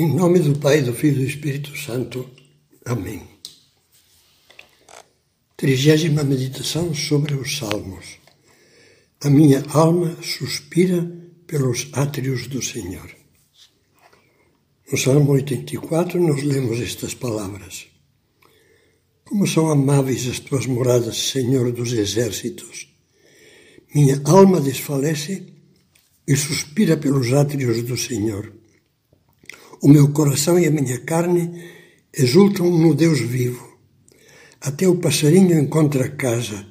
Em nome do Pai, do Filho e do Espírito Santo. Amém. Trigésima meditação sobre os Salmos. A minha alma suspira pelos átrios do Senhor. No Salmo 84, nós lemos estas palavras: Como são amáveis as tuas moradas, Senhor dos exércitos! Minha alma desfalece e suspira pelos átrios do Senhor. O meu coração e a minha carne exultam no Deus vivo. Até o passarinho encontra casa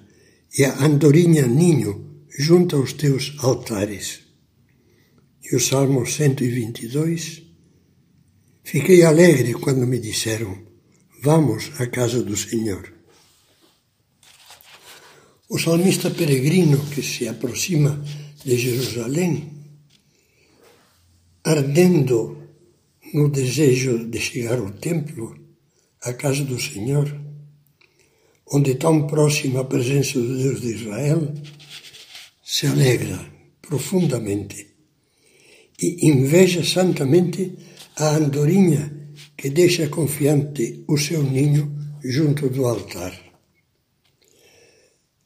e a andorinha ninho junto aos teus altares. E o Salmo 122. Fiquei alegre quando me disseram: Vamos à casa do Senhor. O salmista peregrino que se aproxima de Jerusalém, ardendo no desejo de chegar ao templo, à casa do Senhor, onde tão próxima a presença do Deus de Israel, se alegra profundamente e inveja santamente a andorinha que deixa confiante o seu ninho junto do altar.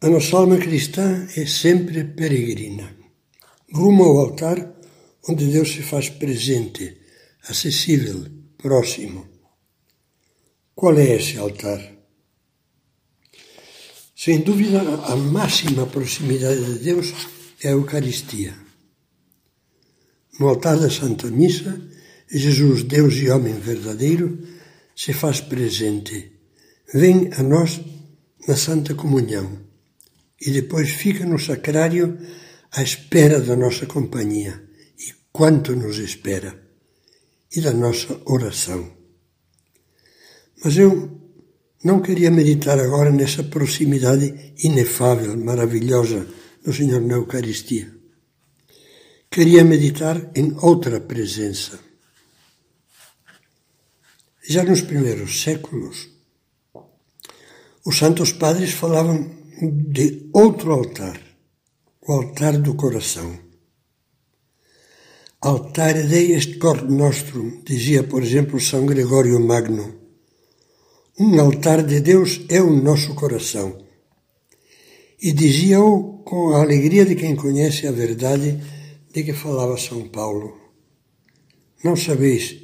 A nossa alma cristã é sempre peregrina, rumo ao altar onde Deus se faz presente acessível, próximo. Qual é esse altar? Sem dúvida, a máxima proximidade de Deus é a Eucaristia. No altar da Santa Missa, Jesus, Deus e homem verdadeiro, se faz presente. Vem a nós na Santa Comunhão e depois fica no sacrário à espera da nossa companhia. E quanto nos espera! E da nossa oração. Mas eu não queria meditar agora nessa proximidade inefável, maravilhosa do Senhor na Eucaristia. Queria meditar em outra presença. Já nos primeiros séculos, os santos padres falavam de outro altar, o altar do coração Altare Dei est cor nostrum, dizia, por exemplo, São Gregório Magno. Um altar de Deus é o nosso coração. E dizia-o com a alegria de quem conhece a verdade de que falava São Paulo. Não sabeis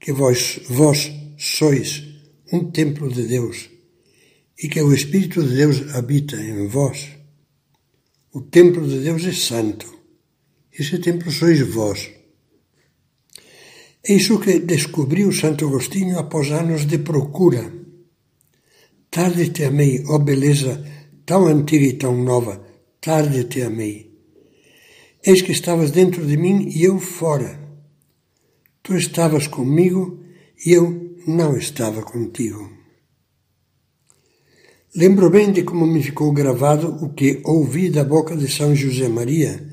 que vós, vós sois um templo de Deus e que o Espírito de Deus habita em vós? O templo de Deus é santo. Esse templo sois vós. É isso que descobriu Santo Agostinho após anos de procura. Tarde te amei, ó oh beleza tão antiga e tão nova, tarde te amei. Eis que estavas dentro de mim e eu fora. Tu estavas comigo e eu não estava contigo. Lembro bem de como me ficou gravado o que ouvi da boca de São José Maria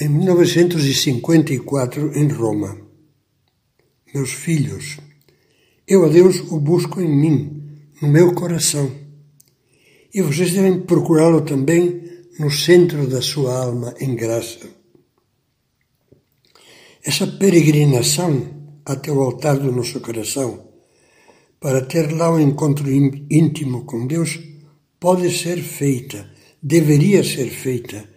em 1954 em Roma meus filhos. Eu a Deus o busco em mim, no meu coração. E vocês devem procurá-lo também no centro da sua alma em graça. Essa peregrinação até o altar do nosso coração, para ter lá um encontro íntimo com Deus, pode ser feita, deveria ser feita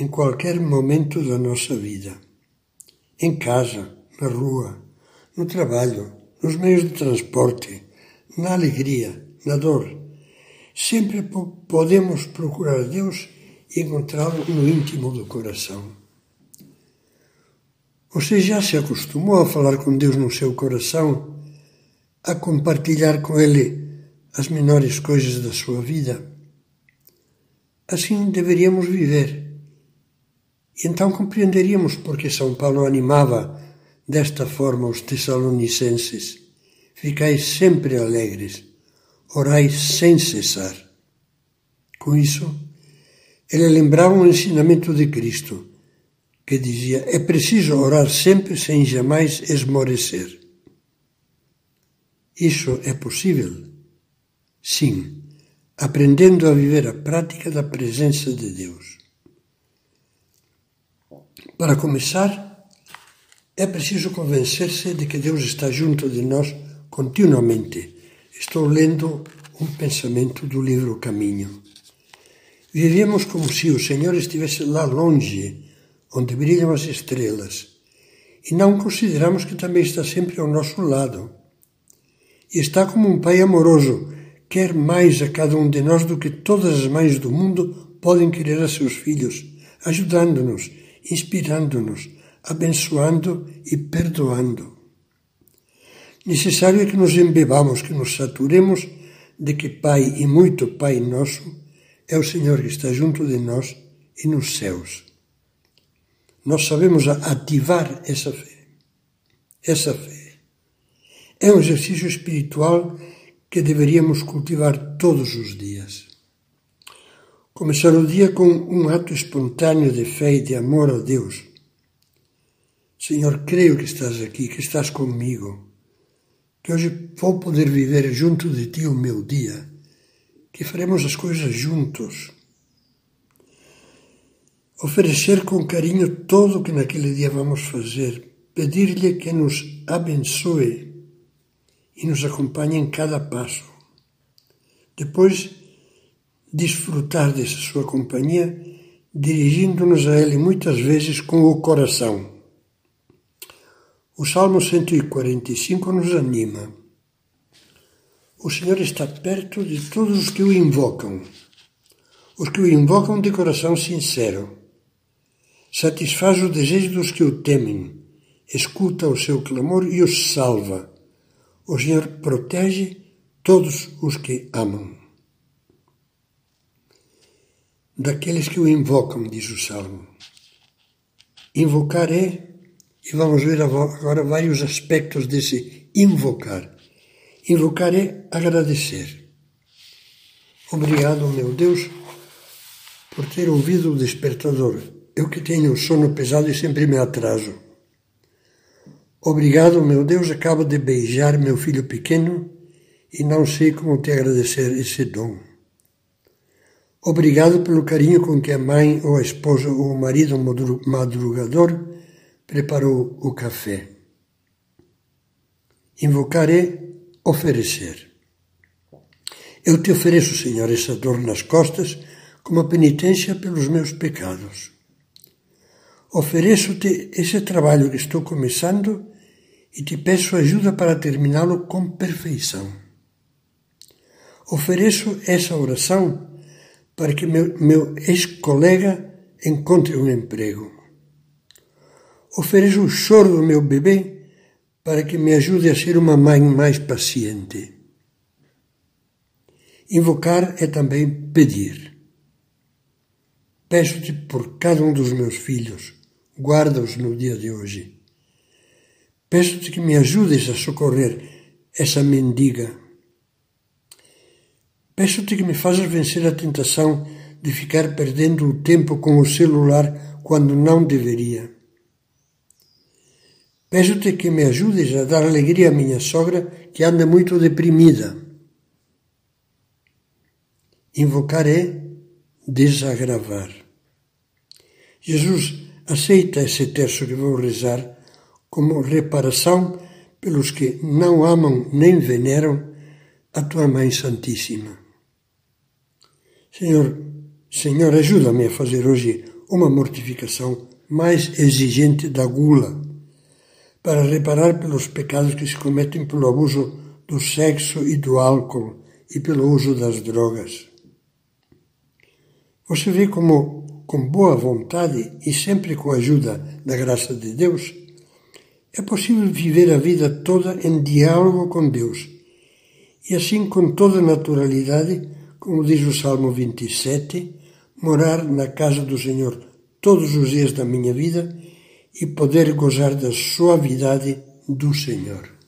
em qualquer momento da nossa vida. Em casa, na rua, no trabalho, nos meios de transporte, na alegria, na dor. Sempre podemos procurar Deus e encontrá-lo no íntimo do coração. Você já se acostumou a falar com Deus no seu coração, a compartilhar com Ele as menores coisas da sua vida? Assim deveríamos viver. E então compreenderíamos porque São Paulo animava Desta forma, os Tessalonicenses, ficai sempre alegres, orai sem cessar. Com isso, ele lembrava o ensinamento de Cristo, que dizia: é preciso orar sempre sem jamais esmorecer. Isso é possível? Sim, aprendendo a viver a prática da presença de Deus. Para começar, É preciso convencer-se de que Deus está junto de nós continuamente. Estou lendo um pensamento do livro Caminho. Vivemos como se o Senhor estivesse lá longe, onde brilham as estrelas, e não consideramos que também está sempre ao nosso lado. E está como um pai amoroso, quer mais a cada um de nós do que todas as mães do mundo podem querer a seus filhos, ajudando-nos, inspirando-nos, abençoando e perdoando. Necessário é que nos embebamos, que nos saturemos de que Pai e muito Pai nosso é o Senhor que está junto de nós e nos céus. Nós sabemos ativar essa fé. Essa fé é um exercício espiritual que deveríamos cultivar todos os dias. Começar o dia com um ato espontâneo de fé e de amor a Deus Senhor, creio que estás aqui, que estás comigo, que hoje vou poder viver junto de ti o meu dia, que faremos as coisas juntos. Oferecer com carinho tudo o que naquele dia vamos fazer, pedir-lhe que nos abençoe e nos acompanhe em cada passo. Depois, desfrutar dessa sua companhia, dirigindo-nos a Ele muitas vezes com o coração. O Salmo 145 nos anima. O Senhor está perto de todos os que o invocam, os que o invocam de coração sincero. Satisfaz o desejo dos que o temem, escuta o seu clamor e os salva. O Senhor protege todos os que amam. Daqueles que o invocam, diz o Salmo. Invocar é e vamos ver agora vários aspectos desse invocar. Invocar é agradecer. Obrigado, meu Deus, por ter ouvido o despertador. Eu que tenho sono pesado e sempre me atraso. Obrigado, meu Deus, acabo de beijar meu filho pequeno e não sei como te agradecer esse dom. Obrigado pelo carinho com que a mãe ou a esposa ou o marido madrugador preparou o café. Invocar é oferecer. Eu te ofereço, Senhor, essa dor nas costas como penitência pelos meus pecados. Ofereço-te esse trabalho que estou começando e te peço ajuda para terminá-lo com perfeição. Ofereço essa oração para que meu, meu ex-colega encontre um emprego. Ofereço o choro do meu bebê para que me ajude a ser uma mãe mais paciente. Invocar é também pedir. Peço-te por cada um dos meus filhos, guarda-os no dia de hoje. Peço-te que me ajudes a socorrer essa mendiga. Peço-te que me faças vencer a tentação de ficar perdendo o tempo com o celular quando não deveria. Peço-te que me ajudes a dar alegria à minha sogra que anda muito deprimida. Invocar é desagravar. Jesus aceita esse terço que vou rezar como reparação pelos que não amam nem veneram a tua Mãe Santíssima. Senhor, Senhor, ajuda-me a fazer hoje uma mortificação mais exigente da gula para reparar pelos pecados que se cometem pelo abuso do sexo e do álcool e pelo uso das drogas. Você vê como, com boa vontade e sempre com a ajuda da graça de Deus, é possível viver a vida toda em diálogo com Deus e assim com toda naturalidade, como diz o Salmo 27, morar na casa do Senhor todos os dias da minha vida e poder gozar da suavidade do Senhor.